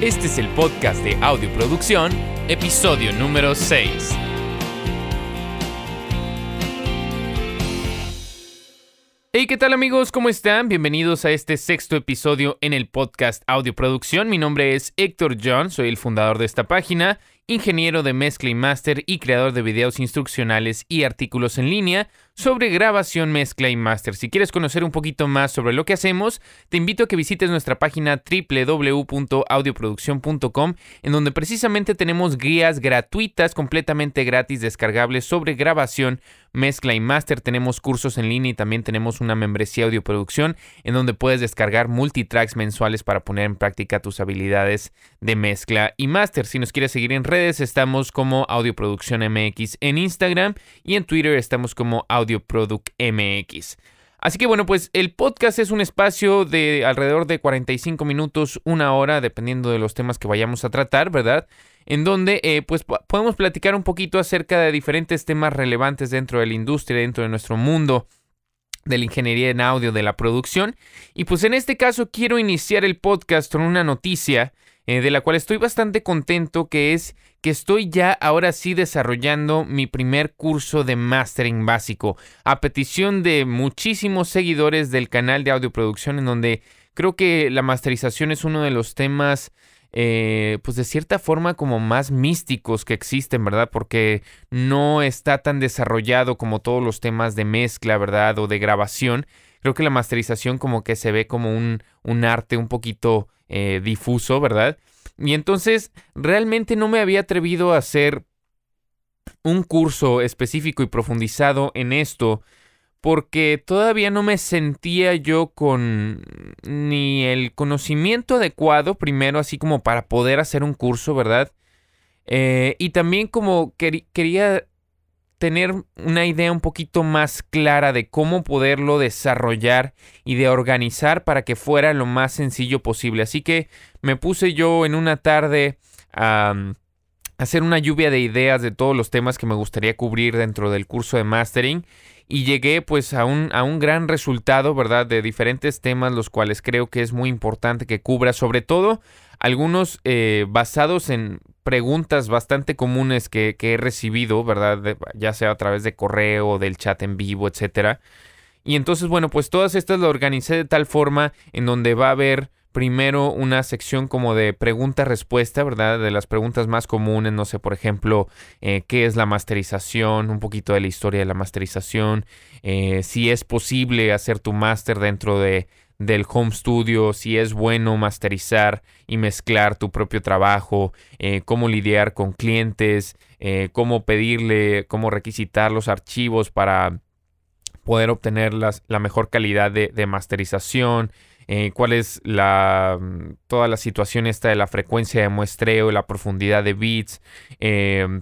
Este es el podcast de Audioproducción, episodio número 6. Hey, ¿qué tal amigos? ¿Cómo están? Bienvenidos a este sexto episodio en el podcast Audioproducción. Mi nombre es Héctor John, soy el fundador de esta página, ingeniero de mezcla y máster y creador de videos instruccionales y artículos en línea sobre grabación, mezcla y máster. Si quieres conocer un poquito más sobre lo que hacemos, te invito a que visites nuestra página www.audioproducción.com, en donde precisamente tenemos guías gratuitas, completamente gratis, descargables sobre grabación, mezcla y máster. Tenemos cursos en línea y también tenemos una membresía audioproducción en donde puedes descargar multitracks mensuales para poner en práctica tus habilidades de mezcla y máster. Si nos quieres seguir en redes, estamos como Audioproducción MX en Instagram y en Twitter estamos como Audio Product MX. Así que bueno, pues el podcast es un espacio de alrededor de 45 minutos, una hora, dependiendo de los temas que vayamos a tratar, ¿verdad? En donde eh, pues podemos platicar un poquito acerca de diferentes temas relevantes dentro de la industria, dentro de nuestro mundo de la ingeniería en audio, de la producción. Y pues en este caso quiero iniciar el podcast con una noticia eh, de la cual estoy bastante contento, que es que estoy ya ahora sí desarrollando mi primer curso de mastering básico, a petición de muchísimos seguidores del canal de audioproducción, en donde creo que la masterización es uno de los temas eh, pues de cierta forma como más místicos que existen, ¿verdad? Porque no está tan desarrollado como todos los temas de mezcla, ¿verdad? O de grabación. Creo que la masterización como que se ve como un, un arte un poquito eh, difuso, ¿verdad? Y entonces realmente no me había atrevido a hacer un curso específico y profundizado en esto porque todavía no me sentía yo con ni el conocimiento adecuado primero así como para poder hacer un curso, ¿verdad? Eh, y también como quería tener una idea un poquito más clara de cómo poderlo desarrollar y de organizar para que fuera lo más sencillo posible. Así que me puse yo en una tarde a hacer una lluvia de ideas de todos los temas que me gustaría cubrir dentro del curso de mastering y llegué pues a un, a un gran resultado, ¿verdad? De diferentes temas los cuales creo que es muy importante que cubra, sobre todo algunos eh, basados en preguntas bastante comunes que, he recibido, ¿verdad? ya sea a través de correo, del chat en vivo, etcétera. Y entonces, bueno, pues todas estas lo organicé de tal forma en donde va a haber primero una sección como de pregunta-respuesta, ¿verdad? De las preguntas más comunes, no sé, por ejemplo, eh, ¿qué es la masterización? Un poquito de la historia de la masterización, eh, si es posible hacer tu máster dentro de, del home studio, si es bueno masterizar y mezclar tu propio trabajo, eh, cómo lidiar con clientes, eh, cómo pedirle, cómo requisitar los archivos para poder obtener la mejor calidad de, masterización, eh, cuál es la, toda la situación esta de la frecuencia de muestreo, la profundidad de bits,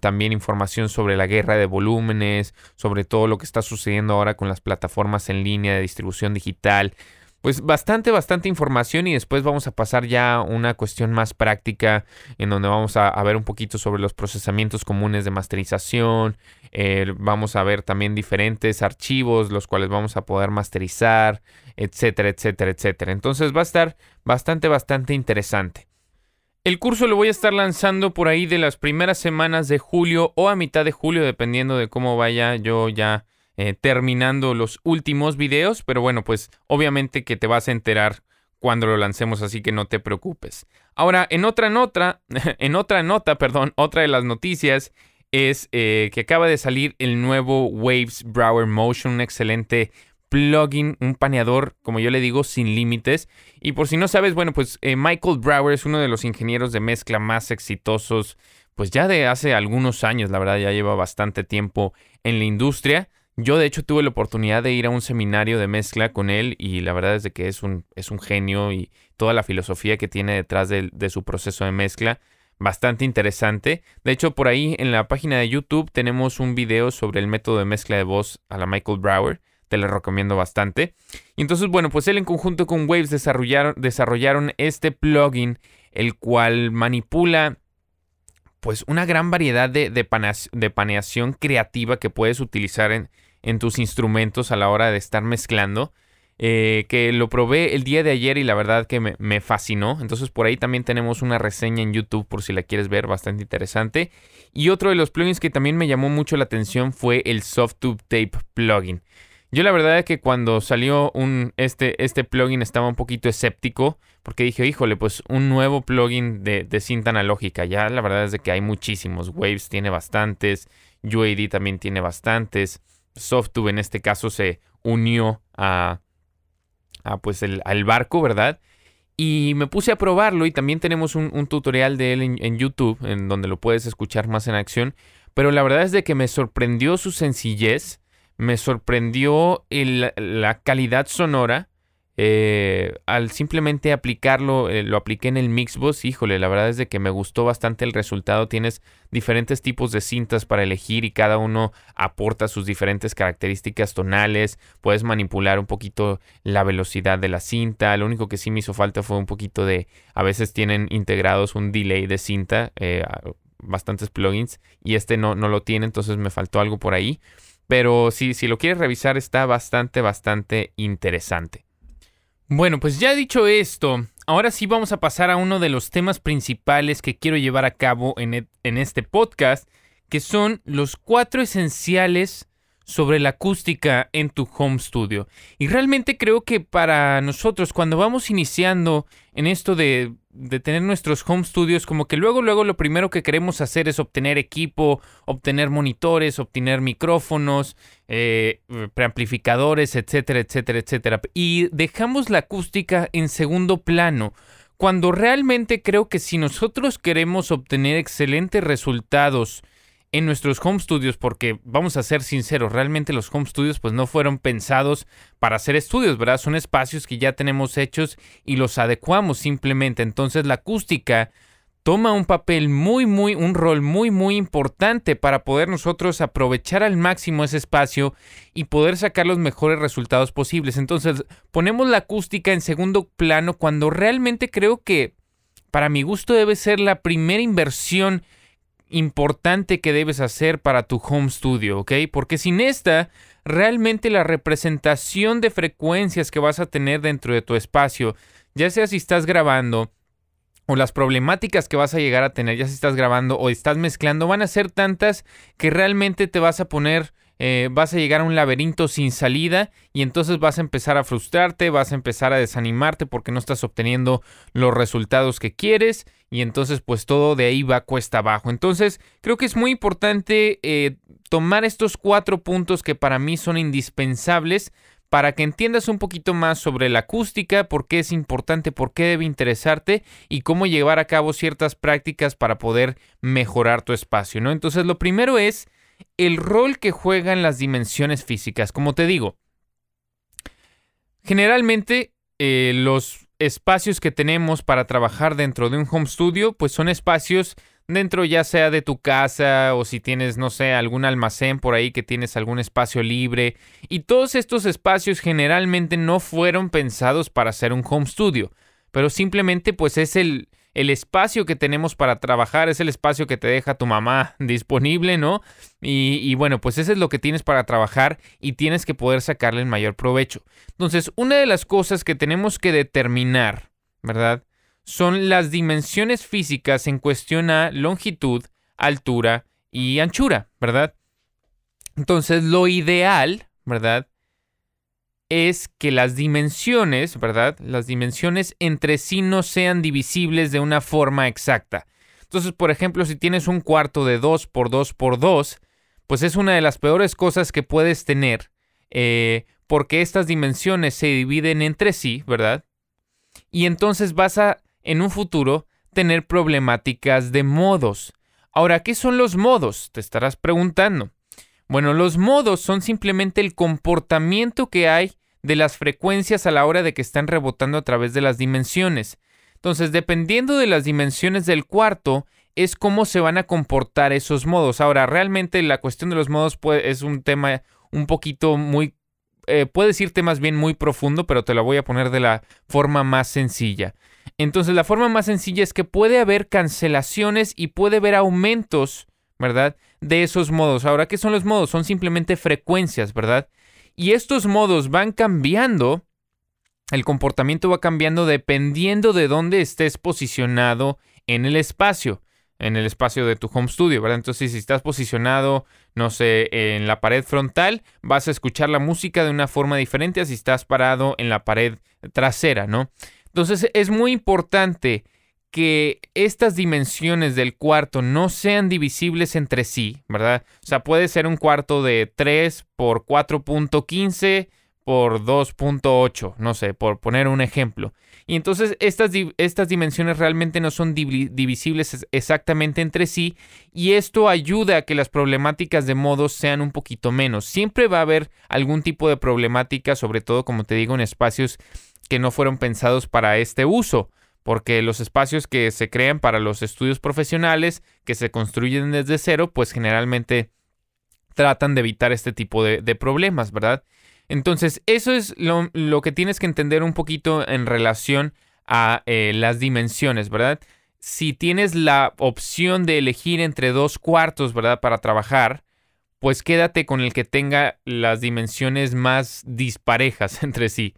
también información sobre la guerra de volúmenes, sobre todo lo que está sucediendo ahora con las plataformas en línea de distribución digital pues bastante, bastante información y después vamos a pasar ya a una cuestión más práctica en donde vamos a, ver un poquito sobre los procesamientos comunes de masterización, eh, vamos a ver también diferentes archivos los cuales vamos a poder masterizar, etcétera, etcétera, etcétera. Entonces va a estar bastante, bastante interesante. El curso lo voy a estar lanzando por ahí de las primeras semanas de julio o a mitad de julio, dependiendo de cómo vaya yo ya eh, terminando los últimos videos, pero bueno, pues obviamente que te vas a enterar cuando lo lancemos, así que no te preocupes. Ahora, en otra nota, en otra nota, perdón, otra de las noticias es eh, que acaba de salir el nuevo Waves Brower Motion, un excelente plugin, un paneador, como yo le digo, sin límites. Y por si no sabes, bueno, pues eh, Michael Brower es uno de los ingenieros de mezcla más exitosos, pues ya de hace algunos años, la verdad, ya lleva bastante tiempo en la industria. Yo de hecho tuve la oportunidad de ir a un seminario de mezcla con él y la verdad es de que es un, es un genio y toda la filosofía que tiene detrás de, su proceso de mezcla, bastante interesante. De hecho, por ahí en la página de YouTube tenemos un video sobre el método de mezcla de voz a la Michael Brower. Te lo recomiendo bastante. Y entonces, bueno, pues él en conjunto con Waves desarrollaron, desarrollaron este plugin, el cual manipula pues una gran variedad de, de paneación creativa que puedes utilizar en, en tus instrumentos a la hora de estar mezclando. eh, que lo probé el día de ayer y la verdad que me, fascinó. Entonces por ahí también tenemos una reseña en YouTube por si la quieres ver, bastante interesante. Y otro de los plugins que también me llamó mucho la atención fue el Softtube Tape plugin. Yo la verdad es que cuando salió este, este plugin estaba un poquito escéptico porque dije, híjole, pues un nuevo plugin de, de cinta analógica. Ya la verdad es de que hay muchísimos. Waves tiene bastantes, UAD también tiene bastantes. Softtube en este caso se unió a, a pues el, al barco, ¿verdad? Y me puse a probarlo y también tenemos un, tutorial de él en, YouTube en donde lo puedes escuchar más en acción. Pero la verdad es de que me sorprendió su sencillez me sorprendió la calidad sonora. Eh, al simplemente aplicarlo, eh, lo apliqué en el Mixbox, híjole, la verdad es de que me gustó bastante el resultado. Tienes diferentes tipos de cintas para elegir y cada uno aporta sus diferentes características tonales. Puedes manipular un poquito la velocidad de la cinta. Lo único que sí me hizo falta fue un poquito de, a veces tienen integrados un delay de cinta, eh, bastantes plugins y este no, no lo tiene, entonces me faltó algo por ahí. Pero si lo quieres revisar está bastante, bastante interesante. Bueno, pues ya dicho esto, ahora sí vamos a pasar a uno de los temas principales que quiero llevar a cabo en, e, en este podcast, que son los cuatro esenciales sobre la acústica en tu home studio. Y realmente creo que para nosotros, cuando vamos iniciando en esto de de tener nuestros home studios, como que luego, luego lo primero que queremos hacer es obtener equipo, obtener monitores, obtener micrófonos, eh, preamplificadores, etcétera, etcétera, etcétera. Y dejamos la acústica en segundo plano, cuando realmente creo que si nosotros queremos obtener excelentes resultados, en nuestros home studios porque vamos a ser sinceros, realmente los home studios pues no fueron pensados para hacer estudios, ¿verdad? Son espacios que ya tenemos hechos y los adecuamos simplemente. Entonces la acústica toma un papel muy, muy, un rol muy, muy importante para poder nosotros aprovechar al máximo ese espacio y poder sacar los mejores resultados posibles. Entonces ponemos la acústica en segundo plano cuando realmente creo que para mi gusto debe ser la primera inversión importante que debes hacer para tu home studio, ¿ok? Porque sin esta, realmente la representación de frecuencias que vas a tener dentro de tu espacio, ya sea si estás grabando o las problemáticas que vas a llegar a tener, ya si estás grabando o estás mezclando, van a ser tantas que realmente te vas a poner eh, vas a llegar a un laberinto sin salida y entonces vas a empezar a frustrarte, vas a empezar a desanimarte porque no estás obteniendo los resultados que quieres y entonces pues todo de ahí va cuesta abajo. Entonces creo que es muy importante eh, tomar estos cuatro puntos que para mí son indispensables para que entiendas un poquito más sobre la acústica, por qué es importante, por qué debe interesarte y cómo llevar a cabo ciertas prácticas para poder mejorar tu espacio, ¿no? Entonces, lo primero es el rol que juegan las dimensiones físicas. Como te digo, generalmente eh, los espacios que tenemos para trabajar dentro de un home studio, pues son espacios dentro ya sea de tu casa o si tienes, no sé, algún almacén por ahí que tienes algún espacio libre. Y todos estos espacios generalmente no fueron pensados para ser un home studio, pero simplemente pues es el, el espacio que tenemos para trabajar es el espacio que te deja tu mamá disponible, ¿no? Y, bueno, pues ese es lo que tienes para trabajar y tienes que poder sacarle el mayor provecho. Entonces, una de las cosas que tenemos que determinar, ¿verdad? Son las dimensiones físicas en cuestión a longitud, altura y anchura, ¿verdad? Entonces, lo ideal, ¿verdad? Es que las dimensiones, ¿verdad? Las dimensiones entre sí no sean divisibles de una forma exacta. Entonces, por ejemplo, si tienes un cuarto de 2 por 2 por 2, pues es una de las peores cosas que puedes tener, eh, porque estas dimensiones se dividen entre sí, ¿verdad? Y entonces vas a, en un futuro, tener problemáticas de modos. Ahora, ¿qué son los modos? Te estarás preguntando. Bueno, los modos son simplemente el comportamiento que hay de las frecuencias a la hora de que están rebotando a través de las dimensiones. Entonces, dependiendo de las dimensiones del cuarto, es cómo se van a comportar esos modos. Ahora, realmente la cuestión de los modos es un tema un poquito muy... Eh, puedes irte más bien muy profundo, pero te lo voy a poner de la forma más sencilla. Entonces, la forma más sencilla es que puede haber cancelaciones y puede haber aumentos ¿verdad? De esos modos. Ahora, ¿qué son los modos? Son simplemente frecuencias, ¿verdad? Y estos modos van cambiando el comportamiento va cambiando dependiendo de dónde estés posicionado en el espacio, en el espacio de tu home studio, ¿verdad? Entonces, si estás posicionado, no sé, en la pared frontal, vas a escuchar la música de una forma diferente a si estás parado en la pared trasera, ¿no? Entonces, es muy importante que estas dimensiones del cuarto no sean divisibles entre sí, ¿verdad? O sea, puede ser un cuarto de 3 por 4.15 por 2.8, no sé, por poner un ejemplo. Y entonces estas, estas dimensiones realmente no son divisibles exactamente entre sí y esto ayuda a que las problemáticas de modos sean un poquito menos. Siempre va a haber algún tipo de problemática, sobre todo como te digo, en espacios que no fueron pensados para este uso porque los espacios que se crean para los estudios profesionales, que se construyen desde cero, pues generalmente tratan de evitar este tipo de, problemas, ¿verdad? Entonces, eso es lo, que tienes que entender un poquito en relación a eh, las dimensiones, ¿verdad? Si tienes la opción de elegir entre dos cuartos, ¿verdad? Para trabajar, pues quédate con el que tenga las dimensiones más disparejas entre sí.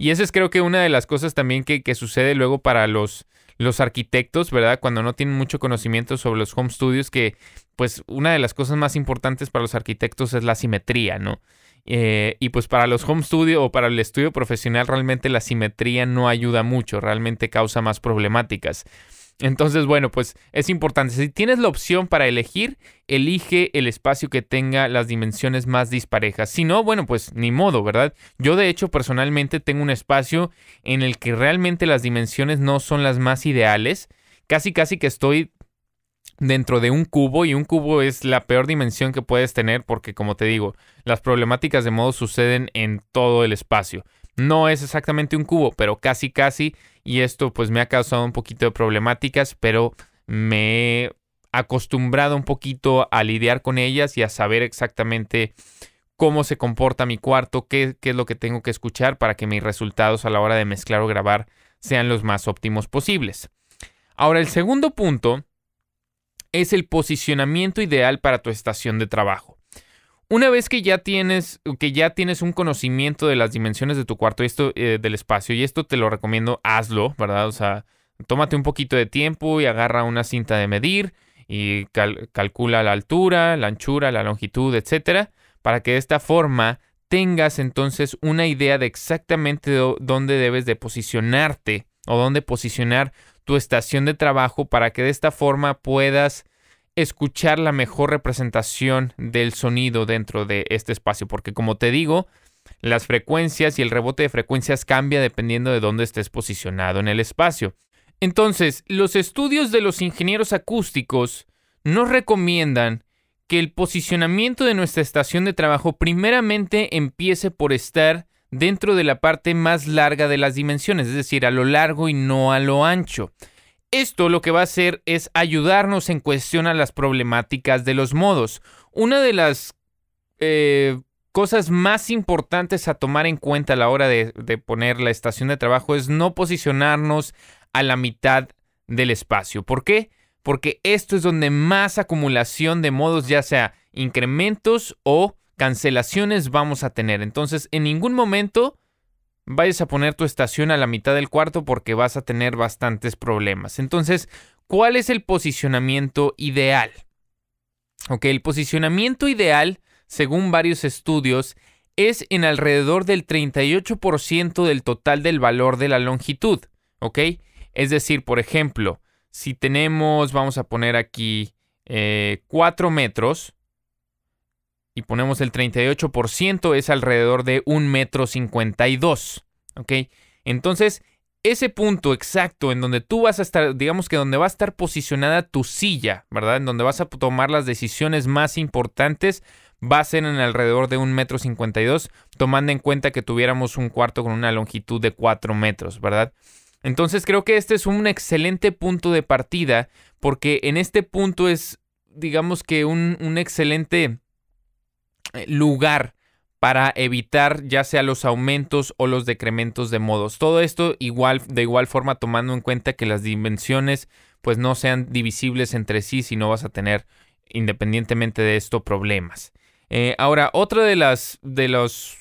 Y eso es creo que una de las cosas también que, que sucede luego para los, los arquitectos, ¿verdad? Cuando no tienen mucho conocimiento sobre los home studios, que pues una de las cosas más importantes para los arquitectos es la simetría, ¿no? Eh, y pues para los home studio o para el estudio profesional realmente la simetría no ayuda mucho, realmente causa más problemáticas. Entonces, bueno, pues es importante. Si tienes la opción para elegir, elige el espacio que tenga las dimensiones más disparejas. Si no, bueno, pues ni modo, ¿verdad? Yo de hecho personalmente tengo un espacio en el que realmente las dimensiones no son las más ideales. Casi, casi que estoy dentro de un cubo y un cubo es la peor dimensión que puedes tener porque como te digo, las problemáticas de modo suceden en todo el espacio. No es exactamente un cubo, pero casi casi y esto pues me ha causado un poquito de problemáticas, pero me he acostumbrado un poquito a lidiar con ellas y a saber exactamente cómo se comporta mi cuarto, qué, qué es lo que tengo que escuchar para que mis resultados a la hora de mezclar o grabar sean los más óptimos posibles. Ahora, el segundo punto es el posicionamiento ideal para tu estación de trabajo. Una vez que ya tienes, que ya tienes un conocimiento de las dimensiones de tu cuarto y esto eh, del espacio, y esto te lo recomiendo, hazlo, ¿verdad? O sea, tómate un poquito de tiempo y agarra una cinta de medir y calcula la altura, la anchura, la longitud, etcétera, para que de esta forma tengas entonces una idea de exactamente dónde debes de posicionarte o dónde posicionar tu estación de trabajo para que de esta forma puedas escuchar la mejor representación del sonido dentro de este espacio, porque como te digo, las frecuencias y el rebote de frecuencias cambia dependiendo de dónde estés posicionado en el espacio. Entonces, los estudios de los ingenieros acústicos nos recomiendan que el posicionamiento de nuestra estación de trabajo primeramente empiece por estar dentro de la parte más larga de las dimensiones, es decir, a lo largo y no a lo ancho. Esto lo que va a hacer es ayudarnos en cuestión a las problemáticas de los modos. Una de las eh, cosas más importantes a tomar en cuenta a la hora de, de poner la estación de trabajo es no posicionarnos a la mitad del espacio. ¿Por qué? Porque esto es donde más acumulación de modos, ya sea incrementos o cancelaciones, vamos a tener. Entonces, en ningún momento vayas a poner tu estación a la mitad del cuarto porque vas a tener bastantes problemas. Entonces, ¿cuál es el posicionamiento ideal? Ok, el posicionamiento ideal, según varios estudios, es en alrededor del 38% del total del valor de la longitud. ¿Ok? Es decir, por ejemplo, si tenemos, vamos a poner aquí 4 eh, metros, y ponemos el 38%, es alrededor de 1 metro 52. ¿Ok? Entonces, ese punto exacto en donde tú vas a estar, digamos que donde va a estar posicionada tu silla, ¿verdad? En donde vas a tomar las decisiones más importantes, va a ser en alrededor de 1 metro 52, tomando en cuenta que tuviéramos un cuarto con una longitud de 4 metros, ¿verdad? Entonces creo que este es un excelente punto de partida, porque en este punto es, digamos que un, un excelente lugar para evitar ya sea los aumentos o los decrementos de modos. Todo esto igual, de igual forma tomando en cuenta que las dimensiones pues no sean divisibles entre sí, si no vas a tener independientemente de esto problemas. Eh, ahora, otra de las de los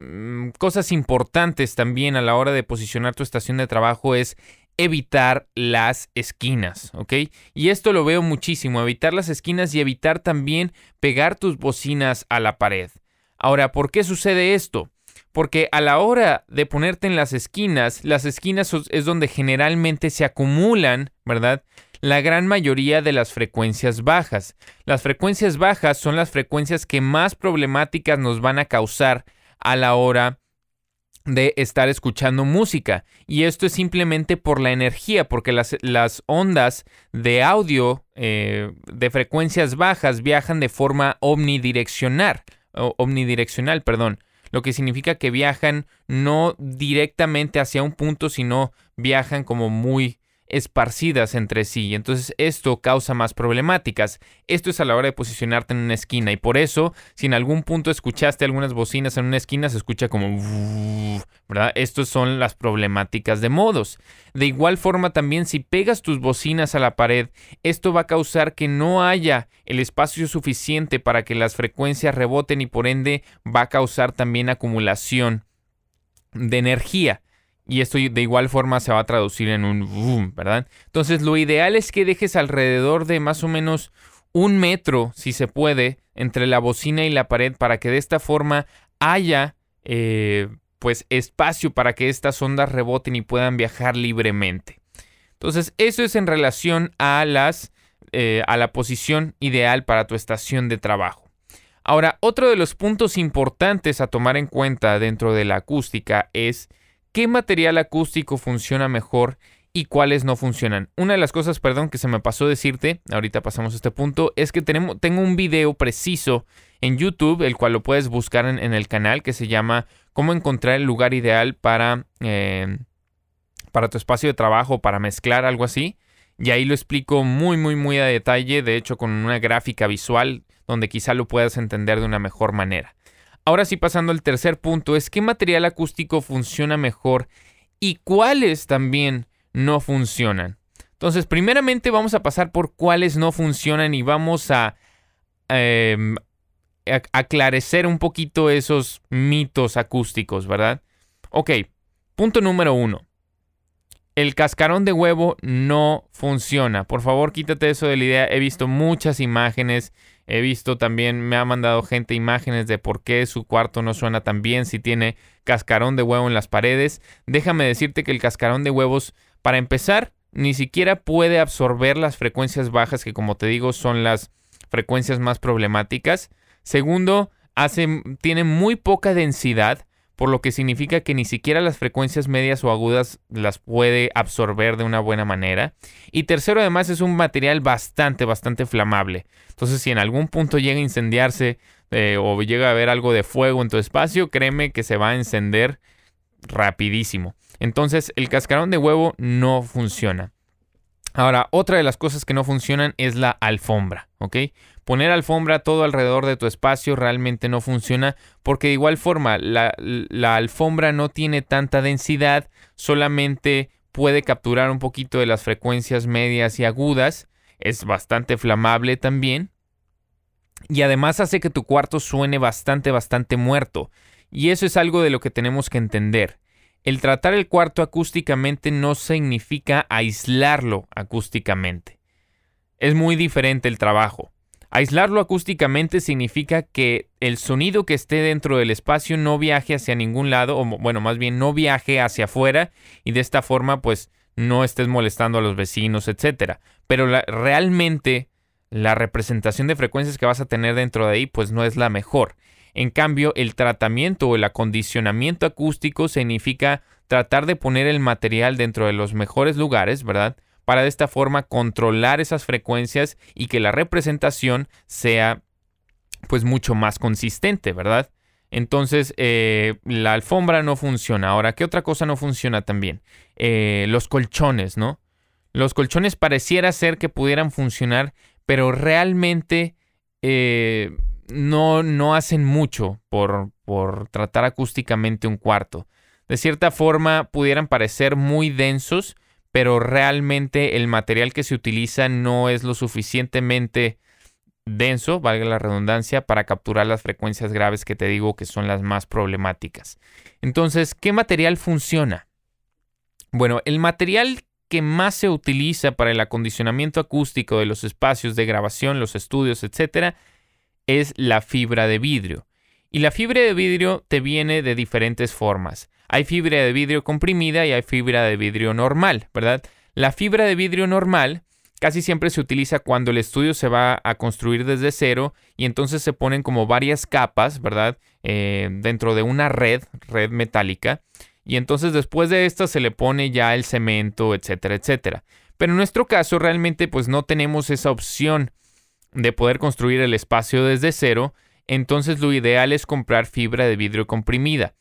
mm, cosas importantes también a la hora de posicionar tu estación de trabajo es evitar las esquinas, ¿ok? Y esto lo veo muchísimo, evitar las esquinas y evitar también pegar tus bocinas a la pared. Ahora, ¿por qué sucede esto? Porque a la hora de ponerte en las esquinas, las esquinas es donde generalmente se acumulan, ¿verdad? La gran mayoría de las frecuencias bajas. Las frecuencias bajas son las frecuencias que más problemáticas nos van a causar a la hora de estar escuchando música. Y esto es simplemente por la energía, porque las, las ondas de audio eh, de frecuencias bajas viajan de forma omnidireccional, omnidireccional, perdón, lo que significa que viajan no directamente hacia un punto, sino viajan como muy esparcidas entre sí. Entonces esto causa más problemáticas. Esto es a la hora de posicionarte en una esquina y por eso si en algún punto escuchaste algunas bocinas en una esquina se escucha como... ¿verdad? Estas son las problemáticas de modos. De igual forma también si pegas tus bocinas a la pared, esto va a causar que no haya el espacio suficiente para que las frecuencias reboten y por ende va a causar también acumulación de energía y esto de igual forma se va a traducir en un boom, ¿verdad? Entonces lo ideal es que dejes alrededor de más o menos un metro, si se puede, entre la bocina y la pared para que de esta forma haya eh, pues espacio para que estas ondas reboten y puedan viajar libremente. Entonces eso es en relación a las eh, a la posición ideal para tu estación de trabajo. Ahora, otro de los puntos importantes a tomar en cuenta dentro de la acústica es qué material acústico funciona mejor y cuáles no funcionan. Una de las cosas, perdón, que se me pasó decirte, ahorita pasamos a este punto, es que tenemos, tengo un video preciso en YouTube, el cual lo puedes buscar en, el canal, que se llama Cómo encontrar el lugar ideal para, eh, para tu espacio de trabajo, para mezclar algo así. Y ahí lo explico muy, muy, muy a detalle, de hecho con una gráfica visual donde quizá lo puedas entender de una mejor manera. Ahora sí, pasando al tercer punto, es qué material acústico funciona mejor y cuáles también no funcionan. Entonces, primeramente vamos a pasar por cuáles no funcionan y vamos a, eh, aclarecer un poquito esos mitos acústicos, ¿verdad? Ok, punto número uno. El cascarón de huevo no funciona. Por favor, quítate eso de la idea. He visto muchas imágenes He visto también, me ha mandado gente imágenes de por qué su cuarto no suena tan bien si tiene cascarón de huevo en las paredes. Déjame decirte que el cascarón de huevos, para empezar, ni siquiera puede absorber las frecuencias bajas que como te digo son las frecuencias más problemáticas. Segundo, hace, tiene muy poca densidad por lo que significa que ni siquiera las frecuencias medias o agudas las puede absorber de una buena manera. Y tercero, además es un material bastante, bastante flamable. Entonces, si en algún punto llega a incendiarse eh, o llega a haber algo de fuego en tu espacio, créeme que se va a encender rapidísimo. Entonces, el cascarón de huevo no funciona. Ahora, otra de las cosas que no funcionan es la alfombra, ¿ok? Poner alfombra todo alrededor de tu espacio realmente no funciona porque de igual forma la, alfombra no tiene tanta densidad, solamente puede capturar un poquito de las frecuencias medias y agudas, es bastante flamable también y además hace que tu cuarto suene bastante, bastante muerto. Y eso es algo de lo que tenemos que entender. El tratar el cuarto acústicamente no significa aislarlo acústicamente. Es muy diferente el trabajo. Aislarlo acústicamente significa que el sonido que esté dentro del espacio no viaje hacia ningún lado, o bueno, más bien no viaje hacia afuera y de esta forma pues no estés molestando a los vecinos, etc. Pero realmente la representación de frecuencias que vas a tener dentro de ahí pues no es la mejor. En cambio, el tratamiento o el acondicionamiento acústico significa tratar de poner el material dentro de los mejores lugares, ¿verdad? para de esta forma controlar esas frecuencias y que la representación sea pues mucho más consistente, ¿verdad? Entonces, eh, la alfombra no funciona. Ahora, ¿qué otra cosa no funciona también? Eh, los colchones, ¿no? Los colchones pareciera ser que pudieran funcionar, pero realmente eh, no, no hacen mucho por, por tratar acústicamente un cuarto. De cierta forma, pudieran parecer muy densos, pero realmente el material que se utiliza no es lo suficientemente denso, valga la redundancia, para capturar las frecuencias graves que te digo que son las más problemáticas. Entonces, ¿qué material funciona? Bueno, el material que más se utiliza para el acondicionamiento acústico de los espacios de grabación, los estudios, etcétera, es la fibra de vidrio. Y la fibra de vidrio te viene de diferentes formas. Hay fibra de vidrio comprimida y hay fibra de vidrio normal, ¿verdad? La fibra de vidrio normal casi siempre se utiliza cuando el estudio se va a construir desde cero y entonces se ponen como varias capas, ¿verdad? Eh, dentro de una red, red metálica. Y entonces después de esto se le pone ya el cemento, etcétera, etcétera. Pero en nuestro caso realmente pues no tenemos esa opción de poder construir el espacio desde cero, entonces lo ideal es comprar fibra de vidrio comprimida.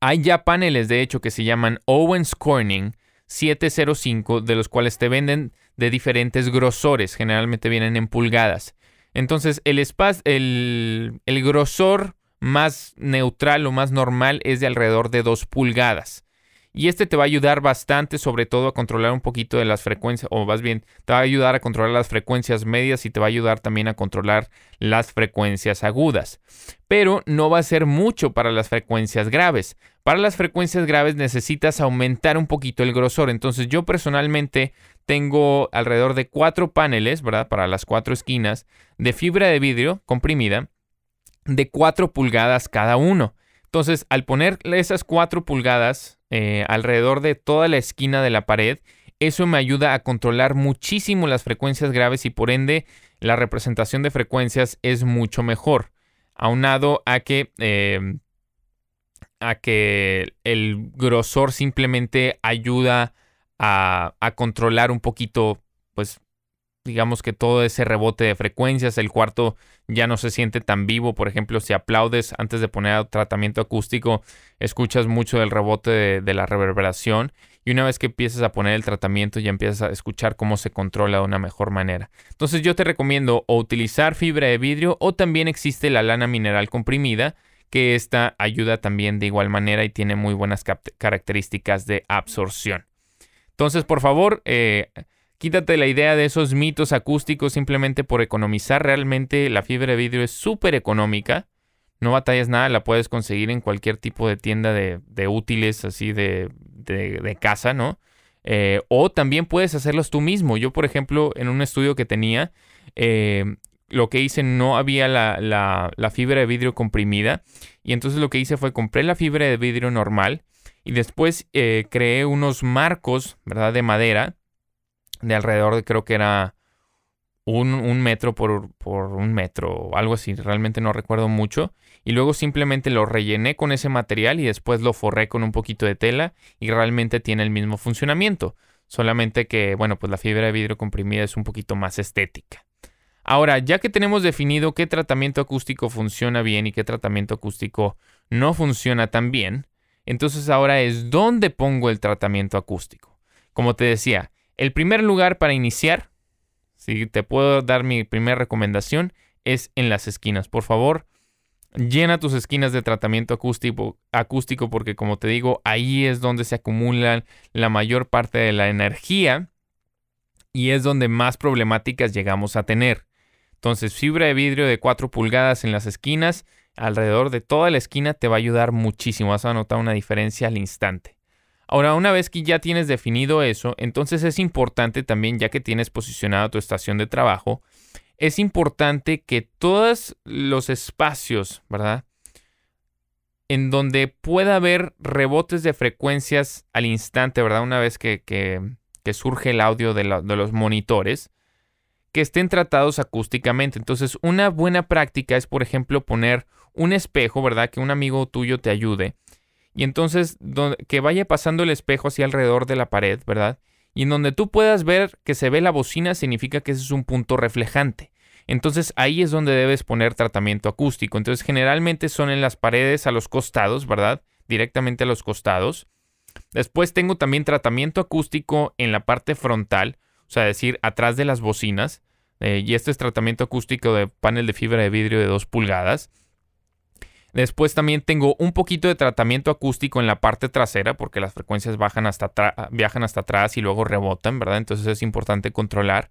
Hay ya paneles de hecho que se llaman Owens Corning 705 de los cuales te venden de diferentes grosores, generalmente vienen en pulgadas. Entonces el, el, el grosor más neutral o más normal es de alrededor de 2 pulgadas. Y este te va a ayudar bastante, sobre todo a controlar un poquito de las frecuencias, o más bien, te va a ayudar a controlar las frecuencias medias y te va a ayudar también a controlar las frecuencias agudas. Pero no va a ser mucho para las frecuencias graves. Para las frecuencias graves necesitas aumentar un poquito el grosor. Entonces yo personalmente tengo alrededor de cuatro paneles, ¿verdad? Para las cuatro esquinas de fibra de vidrio comprimida de 4 pulgadas cada uno. Entonces, al poner esas 4 pulgadas eh, alrededor de toda la esquina de la pared, eso me ayuda a controlar muchísimo las frecuencias graves y por ende la representación de frecuencias es mucho mejor. Aunado a que, em, a que el grosor simplemente ayuda a, a controlar un poquito, pues digamos que todo ese rebote de frecuencias, el cuarto ya no se siente tan vivo, por ejemplo, si aplaudes antes de poner tratamiento acústico, escuchas mucho del rebote de, la reverberación y una vez que empiezas a poner el tratamiento ya empiezas a escuchar cómo se controla de una mejor manera. Entonces yo te recomiendo o utilizar fibra de vidrio o también existe la lana mineral comprimida, que esta ayuda también de igual manera y tiene muy buenas características de absorción. Entonces, por favor, eh, Quítate la idea de esos mitos acústicos simplemente por economizar. Realmente la fibra de vidrio es súper económica. No batallas nada, la puedes conseguir en cualquier tipo de tienda de, útiles así de, casa, ¿no? Eh, o también puedes hacerlos tú mismo. Yo, por ejemplo, en un estudio que tenía, eh, lo que hice no había la, fibra de vidrio comprimida. Y entonces lo que hice fue compré la fibra de vidrio normal y después eh, creé unos marcos, ¿verdad? De madera de alrededor de creo que era un, metro por, por, un metro o algo así, realmente no recuerdo mucho. Y luego simplemente lo rellené con ese material y después lo forré con un poquito de tela y realmente tiene el mismo funcionamiento. Solamente que, bueno, pues la fibra de vidrio comprimida es un poquito más estética. Ahora, ya que tenemos definido qué tratamiento acústico funciona bien y qué tratamiento acústico no funciona tan bien, entonces ahora es dónde pongo el tratamiento acústico. Como te decía, el primer lugar para iniciar, si te puedo dar mi primera recomendación, es en las esquinas. Por favor, llena tus esquinas de tratamiento acústico, acústico porque como te digo, ahí es donde se acumula la mayor parte de la energía y es donde más problemáticas llegamos a tener. Entonces, fibra de vidrio de 4 pulgadas en las esquinas, alrededor de toda la esquina te va a ayudar muchísimo. Vas a notar una diferencia al instante. Ahora, una vez que ya tienes definido eso, entonces es importante también, ya que tienes posicionado tu estación de trabajo, es importante que todos los espacios, ¿verdad? En donde pueda haber rebotes de frecuencias al instante, ¿verdad? Una vez que, surge el audio de, de los monitores, que estén tratados acústicamente. Entonces, una buena práctica es, por ejemplo, poner un espejo, ¿verdad? Que un amigo tuyo te ayude y entonces que vaya pasando el espejo hacia alrededor de la pared, ¿verdad? Y en donde tú puedas ver que se ve la bocina significa que ese es un punto reflejante. Entonces ahí es donde debes poner tratamiento acústico. Entonces generalmente son en las paredes a los costados, ¿verdad? Directamente a los costados. Después tengo también tratamiento acústico en la parte frontal, o sea, decir, atrás de las bocinas. Eh, y este es tratamiento acústico de panel de fibra de vidrio de 2 pulgadas. Después también tengo un poquito de tratamiento acústico en la parte trasera porque las frecuencias bajan hasta viajan hasta atrás y luego rebotan, ¿verdad? Entonces es importante controlar.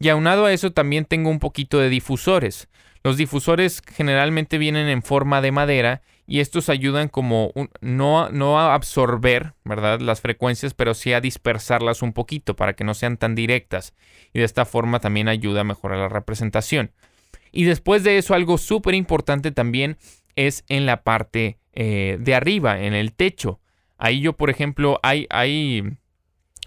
Y aunado a eso también tengo un poquito de difusores. Los difusores generalmente vienen en forma de madera y estos ayudan como no, no a absorber, ¿verdad? Las frecuencias, pero sí a dispersarlas un poquito para que no sean tan directas. Y de esta forma también ayuda a mejorar la representación. Y después de eso, algo súper importante también es en la parte eh, de arriba, en el techo. Ahí yo, por ejemplo, hay, hay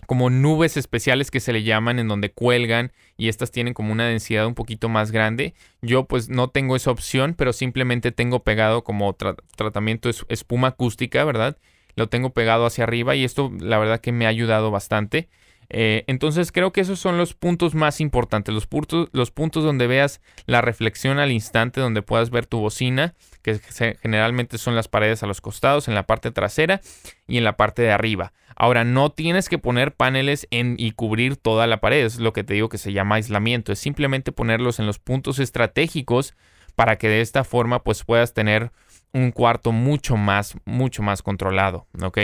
como nubes especiales que se le llaman en donde cuelgan y estas tienen como una densidad un poquito más grande. Yo pues no tengo esa opción, pero simplemente tengo pegado como tratamiento de espuma acústica, ¿verdad? Lo tengo pegado hacia arriba y esto la verdad que me ha ayudado bastante. Eh, entonces creo que esos son los puntos más importantes, los puntos, los puntos donde veas la reflexión al instante, donde puedas ver tu bocina, que generalmente son las paredes a los costados, en la parte trasera y en la parte de arriba. Ahora, no tienes que poner paneles en, y cubrir toda la pared, es lo que te digo que se llama aislamiento, es simplemente ponerlos en los puntos estratégicos para que de esta forma pues puedas tener un cuarto mucho más, mucho más controlado, ¿ok?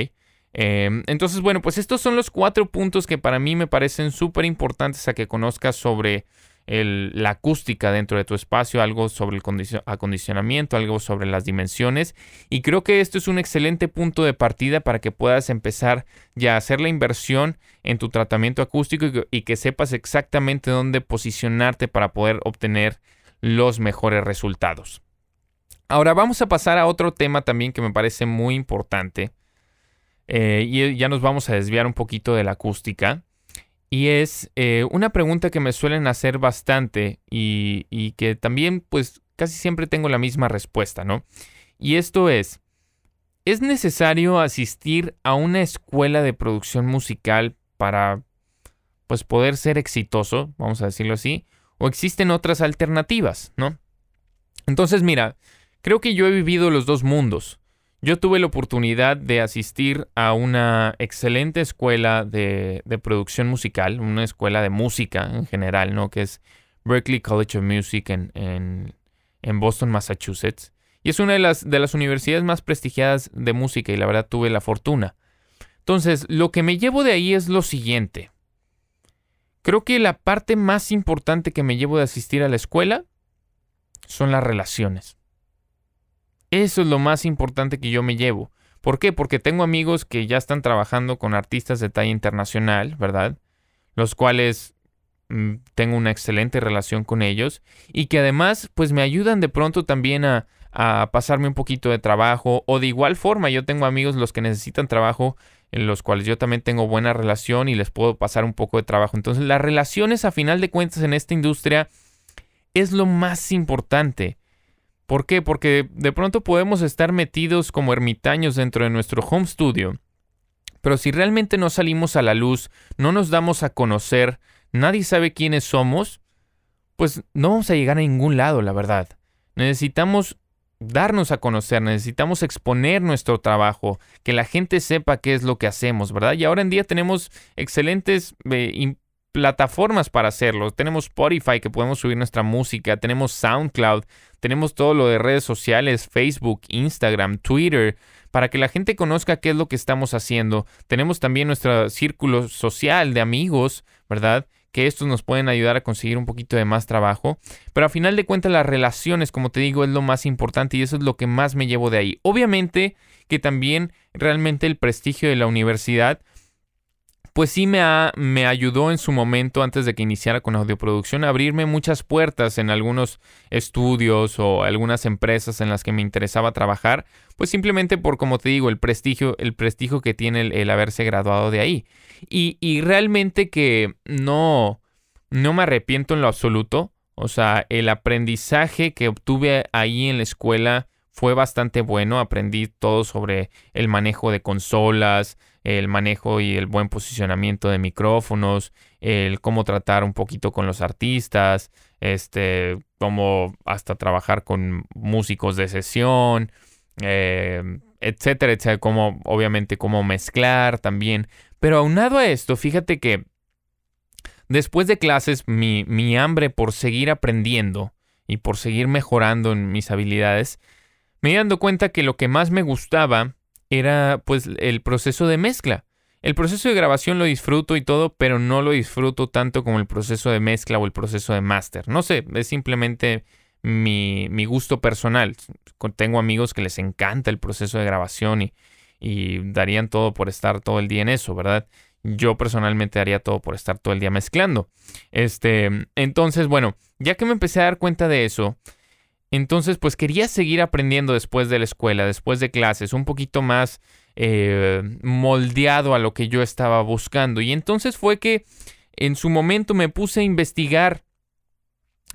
Em, entonces, bueno, pues estos son los cuatro puntos que para mí me parecen súper importantes a que conozcas sobre la acústica dentro de tu espacio, algo sobre el acondicionamiento, algo sobre las dimensiones. Y creo que esto es un excelente punto de partida para que puedas empezar ya a hacer la inversión en tu tratamiento acústico y que sepas exactamente dónde posicionarte para poder obtener los mejores resultados. Ahora vamos a pasar a otro tema también que me parece muy importante eh, y ya nos vamos a desviar un poquito de la acústica. Y es eh, una pregunta que me suelen hacer bastante y, y, que también pues casi siempre tengo la misma respuesta, ¿no? Y esto es, ¿es necesario asistir a una escuela de producción musical para pues poder ser exitoso, vamos a decirlo así? ¿O existen otras alternativas, ¿no? Entonces mira, creo que yo he vivido los dos mundos. Yo tuve la oportunidad de asistir a una excelente escuela de, producción musical, una escuela de música en general, ¿no? Que es Berklee College of Music en, en, Boston, Massachusetts. Y es una de las, de las universidades más prestigiadas de música y la verdad tuve la fortuna. Entonces, lo que me llevo de ahí es lo siguiente. Creo que la parte más importante que me llevo de asistir a la escuela son las relaciones. Eso es lo más importante que yo me llevo. ¿Por qué? Porque tengo amigos que ya están trabajando con artistas de talla internacional, ¿verdad? Los cuales mm, tengo una excelente relación con ellos y que además pues me ayudan de pronto también a, a pasarme un poquito de trabajo o de igual forma yo tengo amigos los que necesitan trabajo en los cuales yo también tengo buena relación y les puedo pasar un poco de trabajo. Entonces las relaciones a final de cuentas en esta industria es lo más importante. ¿Por qué? Porque de pronto podemos estar metidos como ermitaños dentro de nuestro home studio, pero si realmente no salimos a la luz, no nos damos a conocer, nadie sabe quiénes somos, pues no vamos a llegar a ningún lado, la verdad. Necesitamos darnos a conocer, necesitamos exponer nuestro trabajo, que la gente sepa qué es lo que hacemos, ¿verdad? Y ahora en día tenemos excelentes eh, plataformas para hacerlo. Tenemos Spotify que podemos subir nuestra música, tenemos SoundCloud, tenemos todo lo de redes sociales, Facebook, Instagram, Twitter, para que la gente conozca qué es lo que estamos haciendo. Tenemos también nuestro círculo social de amigos, ¿verdad? Que estos nos pueden ayudar a conseguir un poquito de más trabajo. Pero a final de cuentas las relaciones, como te digo, es lo más importante y eso es lo que más me llevo de ahí. Obviamente que también realmente el prestigio de la universidad pues sí me, me ayudó en su momento, antes de que iniciara con audioproducción, a abrirme muchas puertas en algunos estudios o algunas empresas en las que me interesaba trabajar, pues simplemente por, como te digo, el prestigio, el prestigio que tiene el, haberse graduado de ahí. Y, y, realmente que no, no me arrepiento en lo absoluto. O sea, el aprendizaje que obtuve ahí en la escuela fue bastante bueno. Aprendí todo sobre el manejo de consolas, el manejo y el buen posicionamiento de micrófonos, el cómo tratar un poquito con los artistas, este, cómo hasta trabajar con músicos de sesión, eh, etcétera, etcétera, como obviamente cómo mezclar también. Pero aunado a esto, fíjate que después de clases mi, mi hambre por seguir aprendiendo y por seguir mejorando en mis habilidades, me he dado cuenta que lo que más me gustaba era pues el proceso de mezcla. el proceso de grabación lo disfruto y todo, pero no lo disfruto tanto como el proceso de mezcla o el proceso de máster. No sé, es simplemente mi, mi, gusto personal. Tengo amigos que les encanta el proceso de grabación y, y darían todo por estar todo el día en eso, ¿verdad? Yo personalmente haría todo por estar todo el día mezclando. Este, entonces, bueno, ya que me empecé a dar cuenta de eso, entonces pues quería seguir aprendiendo después de la escuela, después de clases, un poquito más eh, moldeado a lo que yo estaba buscando. Y entonces fue que en su momento me puse a investigar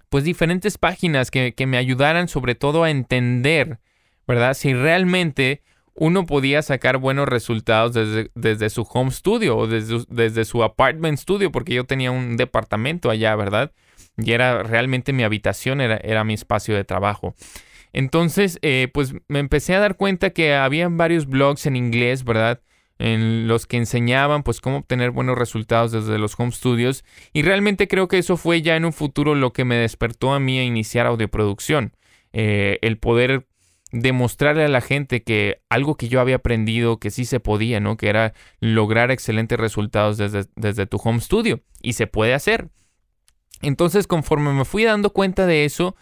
pues diferentes páginas que, que me ayudaran sobre todo a entender, ¿verdad? Si realmente uno podía sacar buenos resultados desde, desde su home studio o desde, desde, su apartment studio, porque yo tenía un departamento allá, ¿verdad? Y era realmente mi habitación, era, era mi espacio de trabajo. Entonces, eh, pues me empecé a dar cuenta que había varios blogs en inglés, ¿verdad? En los que enseñaban, pues, cómo obtener buenos resultados desde los home studios. Y realmente creo que eso fue ya en un futuro lo que me despertó a mí a iniciar audioproducción. Eh, el poder demostrarle a la gente que algo que yo había aprendido que sí se podía, ¿no? Que era lograr excelentes resultados desde, desde tu home studio. Y se puede hacer. Entonces, conforme me fui dando cuenta de eso,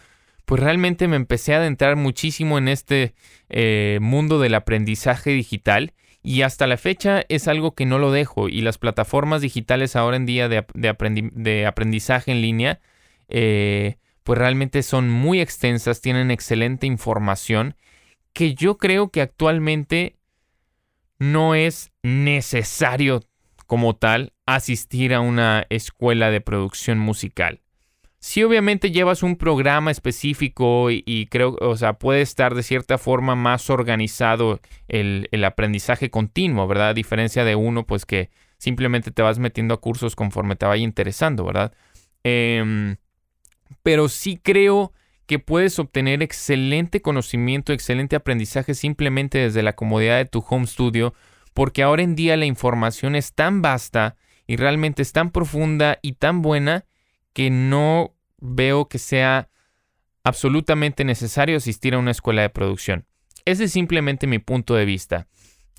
pues realmente me empecé a adentrar muchísimo en este eh, mundo del aprendizaje digital. Y hasta la fecha es algo que no lo dejo. Y las plataformas digitales ahora en día de, de aprendizaje en línea, eh, pues realmente son muy extensas, tienen excelente información que yo creo que actualmente no es necesario como tal asistir a una escuela de producción musical. Si obviamente llevas un programa específico y, creo, o sea, puede estar de cierta forma más organizado el, el, aprendizaje continuo, ¿verdad? A diferencia de uno, pues que simplemente te vas metiendo a cursos conforme te vaya interesando, ¿verdad? Eh, pero sí creo que puedes obtener excelente conocimiento, excelente aprendizaje simplemente desde la comodidad de tu home studio, porque ahora en día la información es tan vasta y realmente es tan profunda y tan buena que no veo que sea absolutamente necesario asistir a una escuela de producción. Ese es simplemente mi punto de vista.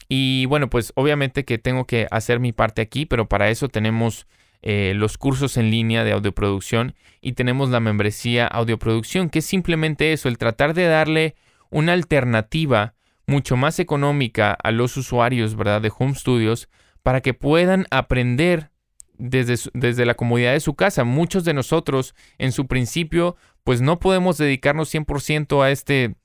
Y bueno, pues obviamente que tengo que hacer mi parte aquí, pero para eso tenemos eh, los cursos en línea de audioproducción y tenemos la membresía audioproducción, que es simplemente eso, el tratar de darle una alternativa mucho más económica a los usuarios, ¿verdad? De Home Studios para que puedan aprender desde, desde la comodidad de su casa. Muchos de nosotros en su principio pues no podemos dedicarnos 100% a este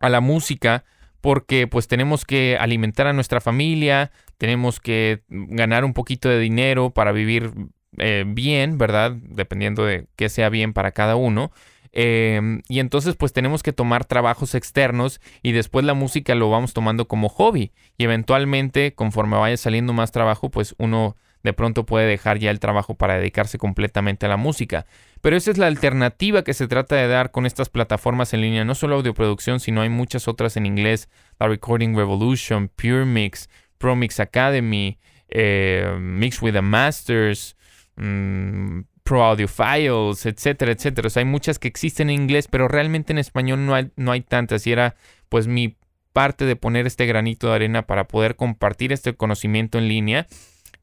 a la música porque pues tenemos que alimentar a nuestra familia, tenemos que ganar un poquito de dinero para vivir eh, bien, ¿verdad? Dependiendo de qué sea bien para cada uno. Em, y entonces pues tenemos que tomar trabajos externos y después la música lo vamos tomando como hobby. Y eventualmente conforme vaya saliendo más trabajo pues uno de pronto puede dejar ya el trabajo para dedicarse completamente a la música. Pero esa es la alternativa que se trata de dar con estas plataformas en línea, no solo audioproducción, sino hay muchas otras en inglés, la Recording Revolution, Pure Mix, Pro Mix Academy, eh, Mix with the Masters, mm, Pro Audio Files, etcétera, etcétera. O sea, hay muchas que existen en inglés, pero realmente en español no hay, no hay tantas. Y era pues mi parte de poner este granito de arena para poder compartir este conocimiento en línea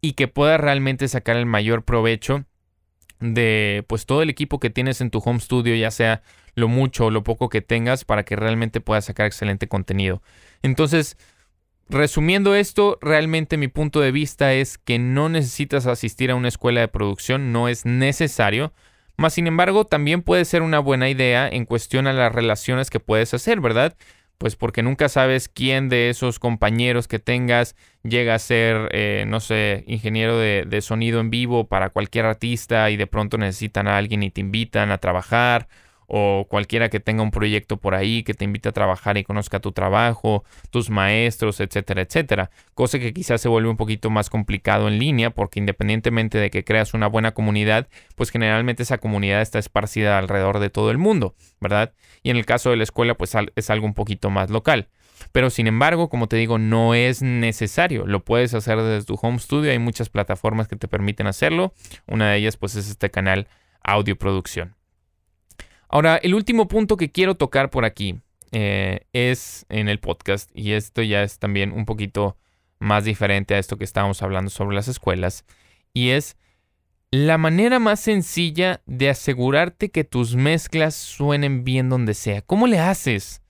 y que pueda realmente sacar el mayor provecho de pues todo el equipo que tienes en tu home studio, ya sea lo mucho o lo poco que tengas para que realmente puedas sacar excelente contenido. Entonces, Resumiendo esto, realmente mi punto de vista es que no necesitas asistir a una escuela de producción, no es necesario. Mas, sin embargo, también puede ser una buena idea en cuestión a las relaciones que puedes hacer, ¿verdad? Pues porque nunca sabes quién de esos compañeros que tengas llega a ser, eh, no sé, ingeniero de, de sonido en vivo para cualquier artista y de pronto necesitan a alguien y te invitan a trabajar o cualquiera que tenga un proyecto por ahí que te invite a trabajar y conozca tu trabajo, tus maestros, etcétera, etcétera. Cosa que quizás se vuelve un poquito más complicado en línea porque independientemente de que creas una buena comunidad, pues generalmente esa comunidad está esparcida alrededor de todo el mundo, ¿verdad? Y en el caso de la escuela, pues es algo un poquito más local. Pero sin embargo, como te digo, no es necesario. Lo puedes hacer desde tu home studio. Hay muchas plataformas que te permiten hacerlo. Una de ellas, pues, es este canal Audio Producción. Ahora, el último punto que quiero tocar por aquí eh, es en el podcast, y esto ya es también un poquito más diferente a esto que estábamos hablando sobre las escuelas, y es la manera más sencilla de asegurarte que tus mezclas suenen bien donde sea. ¿Cómo le haces?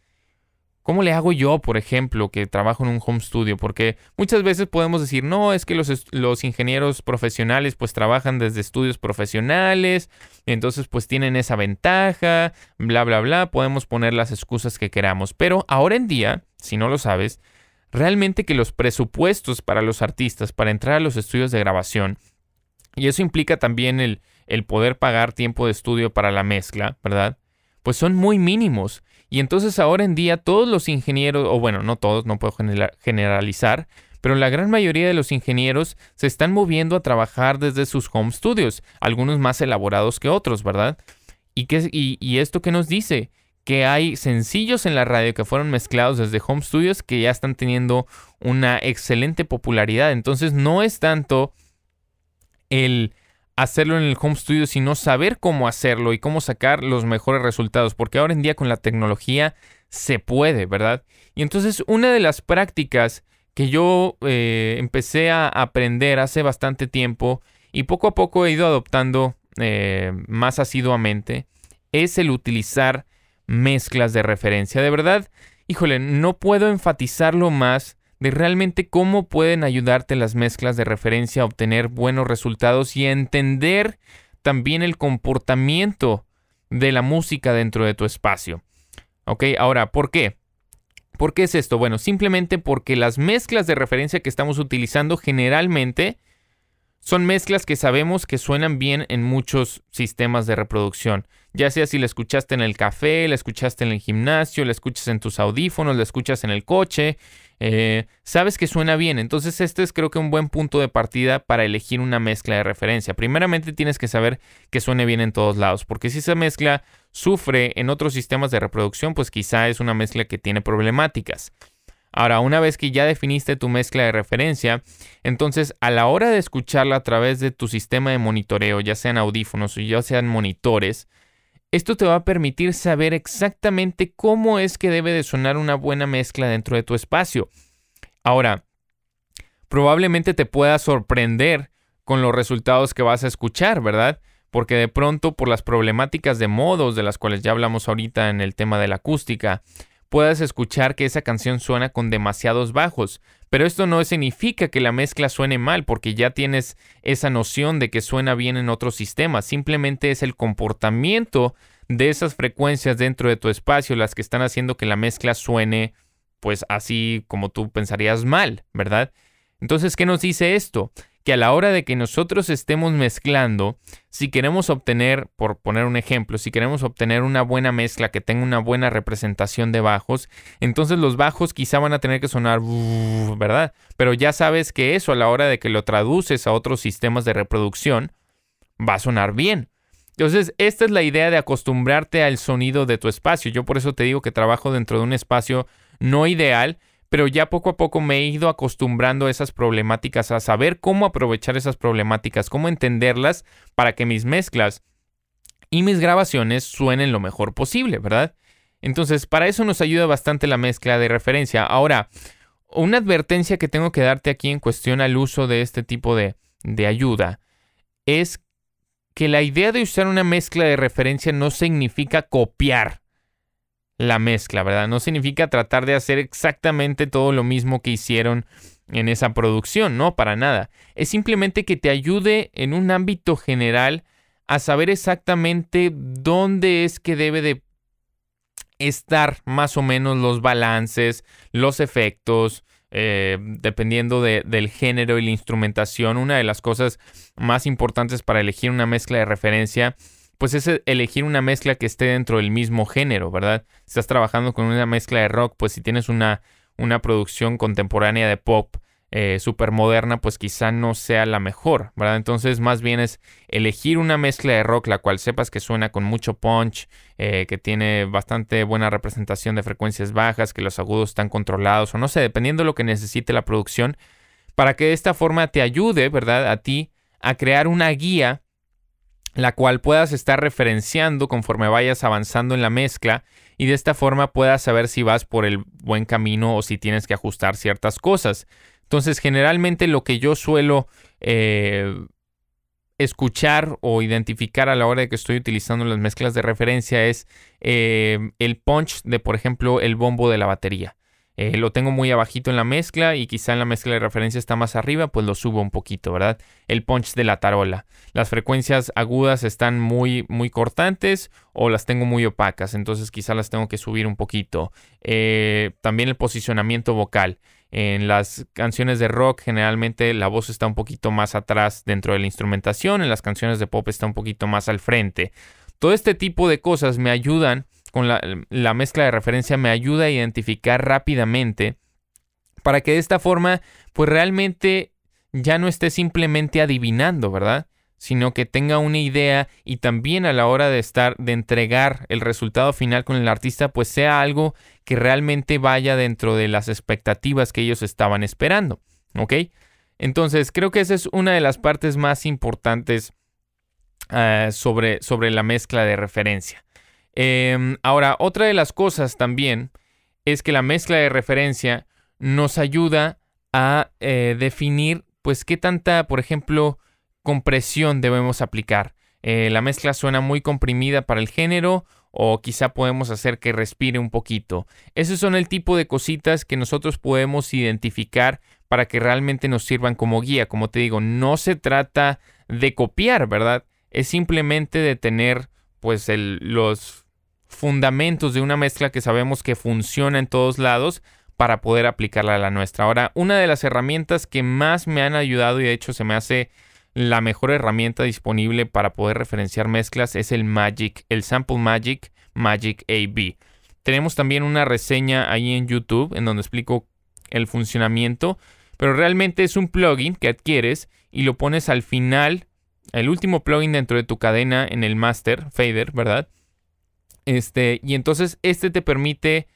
¿Cómo le hago yo, por ejemplo, que trabajo en un home studio? Porque muchas veces podemos decir, no, es que los, los, ingenieros profesionales pues trabajan desde estudios profesionales, entonces pues tienen esa ventaja, bla, bla, bla, podemos poner las excusas que queramos. Pero ahora en día, si no lo sabes, realmente que los presupuestos para los artistas para entrar a los estudios de grabación, y eso implica también el, el poder pagar tiempo de estudio para la mezcla, ¿verdad? Pues son muy mínimos. Y entonces ahora en día todos los ingenieros, o bueno, no todos, no puedo generalizar, pero la gran mayoría de los ingenieros se están moviendo a trabajar desde sus home studios, algunos más elaborados que otros, ¿verdad? ¿Y, y, esto qué nos dice? Que hay sencillos en la radio que fueron mezclados desde home studios que ya están teniendo una excelente popularidad. Entonces no es tanto el hacerlo en el home studio, sino saber cómo hacerlo y cómo sacar los mejores resultados, porque ahora en día con la tecnología se puede, ¿verdad? Y entonces una de las prácticas que yo eh, empecé a aprender hace bastante tiempo y poco a poco he ido adoptando eh, más asiduamente es el utilizar mezclas de referencia. De verdad, híjole, no puedo enfatizarlo más de realmente cómo pueden ayudarte las mezclas de referencia a obtener buenos resultados y entender también el comportamiento de la música dentro de tu espacio. Ok, ahora, ¿por qué? ¿Por qué es esto? Bueno, simplemente porque las mezclas de referencia que estamos utilizando generalmente son mezclas que sabemos que suenan bien en muchos sistemas de reproducción. Ya sea si la escuchaste en el café, la escuchaste en el gimnasio, la escuchas en tus audífonos, la escuchas en el coche, eh, sabes que suena bien. Entonces este es creo que un buen punto de partida para elegir una mezcla de referencia. Primeramente tienes que saber que suene bien en todos lados, porque si esa mezcla sufre en otros sistemas de reproducción, pues quizá es una mezcla que tiene problemáticas. Ahora, una vez que ya definiste tu mezcla de referencia, entonces a la hora de escucharla a través de tu sistema de monitoreo, ya sean audífonos o ya sean monitores, esto te va a permitir saber exactamente cómo es que debe de sonar una buena mezcla dentro de tu espacio. Ahora, probablemente te pueda sorprender con los resultados que vas a escuchar, ¿verdad? Porque de pronto por las problemáticas de modos de las cuales ya hablamos ahorita en el tema de la acústica, puedas escuchar que esa canción suena con demasiados bajos, pero esto no significa que la mezcla suene mal porque ya tienes esa noción de que suena bien en otros sistemas, simplemente es el comportamiento de esas frecuencias dentro de tu espacio las que están haciendo que la mezcla suene pues así como tú pensarías mal, ¿verdad? Entonces, ¿qué nos dice esto? Que a la hora de que nosotros estemos mezclando, si queremos obtener, por poner un ejemplo, si queremos obtener una buena mezcla que tenga una buena representación de bajos, entonces los bajos quizá van a tener que sonar, ¿verdad? Pero ya sabes que eso a la hora de que lo traduces a otros sistemas de reproducción, va a sonar bien. Entonces, esta es la idea de acostumbrarte al sonido de tu espacio. Yo por eso te digo que trabajo dentro de un espacio no ideal, pero ya poco a poco me he ido acostumbrando a esas problemáticas, a saber cómo aprovechar esas problemáticas, cómo entenderlas para que mis mezclas y mis grabaciones suenen lo mejor posible, ¿verdad? Entonces, para eso nos ayuda bastante la mezcla de referencia. Ahora, una advertencia que tengo que darte aquí en cuestión al uso de este tipo de, de ayuda es que la idea de usar una mezcla de referencia no significa copiar la mezcla, ¿verdad? No significa tratar de hacer exactamente todo lo mismo que hicieron en esa producción, no, para nada. Es simplemente que te ayude en un ámbito general a saber exactamente dónde es que debe de estar más o menos los balances, los efectos, eh, dependiendo del género y la instrumentación. Una de las cosas más importantes para elegir una mezcla de referencia pues es elegir una mezcla que esté dentro del mismo género, ¿verdad? Estás trabajando con una mezcla de rock, pues si tienes una, una producción contemporánea de pop eh, moderna, pues quizá no sea la mejor, ¿verdad? Entonces más bien es elegir una mezcla de rock, la cual sepas que suena con mucho punch, eh, que tiene bastante buena representación de frecuencias bajas, que los agudos están controlados, o no sé, dependiendo de lo que necesite la producción, para que de esta forma te ayude, ¿verdad? A ti a crear una guía la cual puedas estar referenciando conforme vayas avanzando en la mezcla y de esta forma puedas saber si vas por el buen camino o si tienes que ajustar ciertas cosas. Entonces, generalmente lo que yo suelo eh, escuchar o identificar a la hora de que estoy utilizando las mezclas de referencia es eh, el punch de, por ejemplo, el bombo de la batería. Eh, lo tengo muy abajito en la mezcla y quizá en la mezcla de referencia está más arriba, pues lo subo un poquito, ¿verdad? El punch de la tarola. Las frecuencias agudas están muy, muy cortantes o las tengo muy opacas, entonces quizá las tengo que subir un poquito. Eh, también el posicionamiento vocal. En las canciones de rock generalmente la voz está un poquito más atrás dentro de la instrumentación, en las canciones de pop está un poquito más al frente. Todo este tipo de cosas me ayudan con la, mezcla de referencia me ayuda a identificar rápidamente para que de esta forma pues realmente ya no esté simplemente adivinando, ¿verdad? Sino que tenga una idea y también a la hora de estar, de entregar el resultado final con el artista, pues sea algo que realmente vaya dentro de las expectativas que ellos estaban esperando, ¿ok? Entonces creo que esa es una de las partes más importantes ah, sobre, sobre la mezcla de referencia. Em, ahora, otra de las cosas también es que la mezcla de referencia nos ayuda a eh, definir, pues, qué tanta, por ejemplo, compresión debemos aplicar. Eh, la mezcla suena muy comprimida para el género o quizá podemos hacer que respire un poquito. Esos son el tipo de cositas que nosotros podemos identificar para que realmente nos sirvan como guía. Como te digo, no se trata de copiar, ¿verdad? Es simplemente de tener pues los fundamentos de una mezcla que sabemos que funciona en todos lados para poder aplicarla a la nuestra. Ahora, una de las herramientas que más me han ayudado y de hecho se me hace la mejor herramienta disponible para poder referenciar mezclas es el Magic, el Sample Magic Magic AB. Tenemos también una reseña ahí en YouTube en donde explico el funcionamiento, pero realmente es un plugin que adquieres y lo pones al final, el último plugin dentro de tu cadena en el master fader, ¿verdad? Este, y entonces este te permite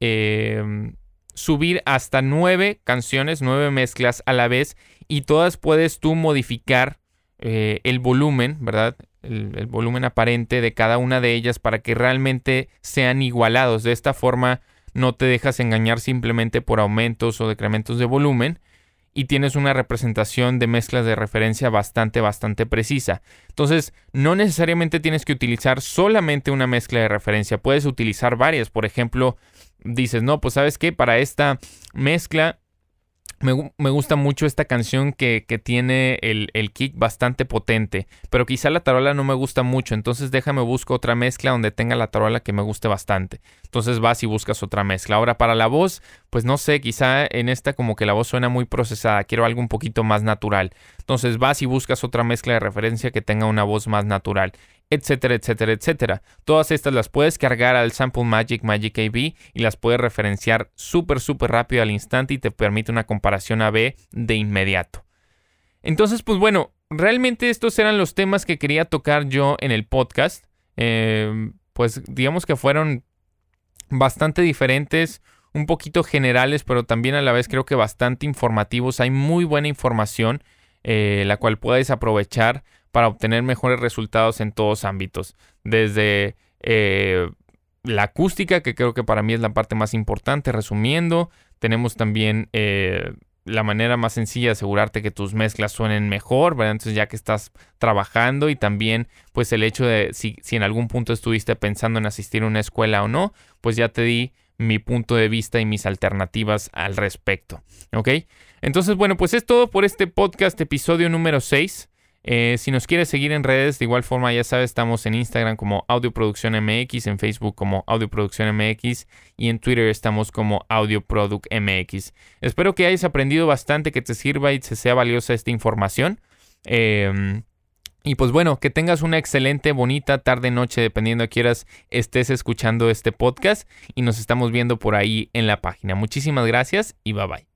em, subir hasta nueve canciones, nueve mezclas a la vez y todas puedes tú modificar eh, el volumen, ¿verdad? El, el, volumen aparente de cada una de ellas para que realmente sean igualados. De esta forma no te dejas engañar simplemente por aumentos o decrementos de volumen, y tienes una representación de mezclas de referencia bastante, bastante precisa. Entonces, no necesariamente tienes que utilizar solamente una mezcla de referencia, puedes utilizar varias. Por ejemplo, dices, no, pues sabes qué, para esta mezcla me, gusta mucho esta canción que, tiene el, kick bastante potente, pero quizá la tarola no me gusta mucho, entonces déjame busco otra mezcla donde tenga la tarola que me guste bastante. Entonces vas y buscas otra mezcla. Ahora para la voz, pues no sé, quizá en esta como que la voz suena muy procesada, quiero algo un poquito más natural. Entonces vas y buscas otra mezcla de referencia que tenga una voz más natural etcétera, etcétera, etcétera. Todas estas las puedes cargar al Sample Magic Magic AB y las puedes referenciar súper, súper rápido al instante y te permite una comparación A-B de inmediato. Entonces, pues bueno, realmente estos eran los temas que quería tocar yo en el podcast. Em, pues digamos que fueron bastante diferentes, un poquito generales, pero también a la vez creo que bastante informativos. Hay muy buena información, eh, la cual puedes aprovechar para obtener mejores resultados en todos ámbitos. Desde eh, la acústica, que creo que para mí es la parte más importante, resumiendo, tenemos también eh, la manera más sencilla de asegurarte que tus mezclas suenen mejor, ¿verdad? Entonces ya que estás trabajando y también pues el hecho de si, en algún punto estuviste pensando en asistir a una escuela o no, pues ya te di mi punto de vista y mis alternativas al respecto, ¿ok? Entonces bueno, pues es todo por este podcast episodio número 6. Eh, si nos quieres seguir en redes, de igual forma, ya sabes, estamos en Instagram como Audioproducción MX, en Facebook como Audioproducción MX y en Twitter estamos como Audioproduct MX. Espero que hayas aprendido bastante, que te sirva y te sea valiosa esta información. Em, y pues bueno, que tengas una excelente, bonita tarde, noche, dependiendo de quieras estés escuchando este podcast y nos estamos viendo por ahí en la página. Muchísimas gracias y bye bye.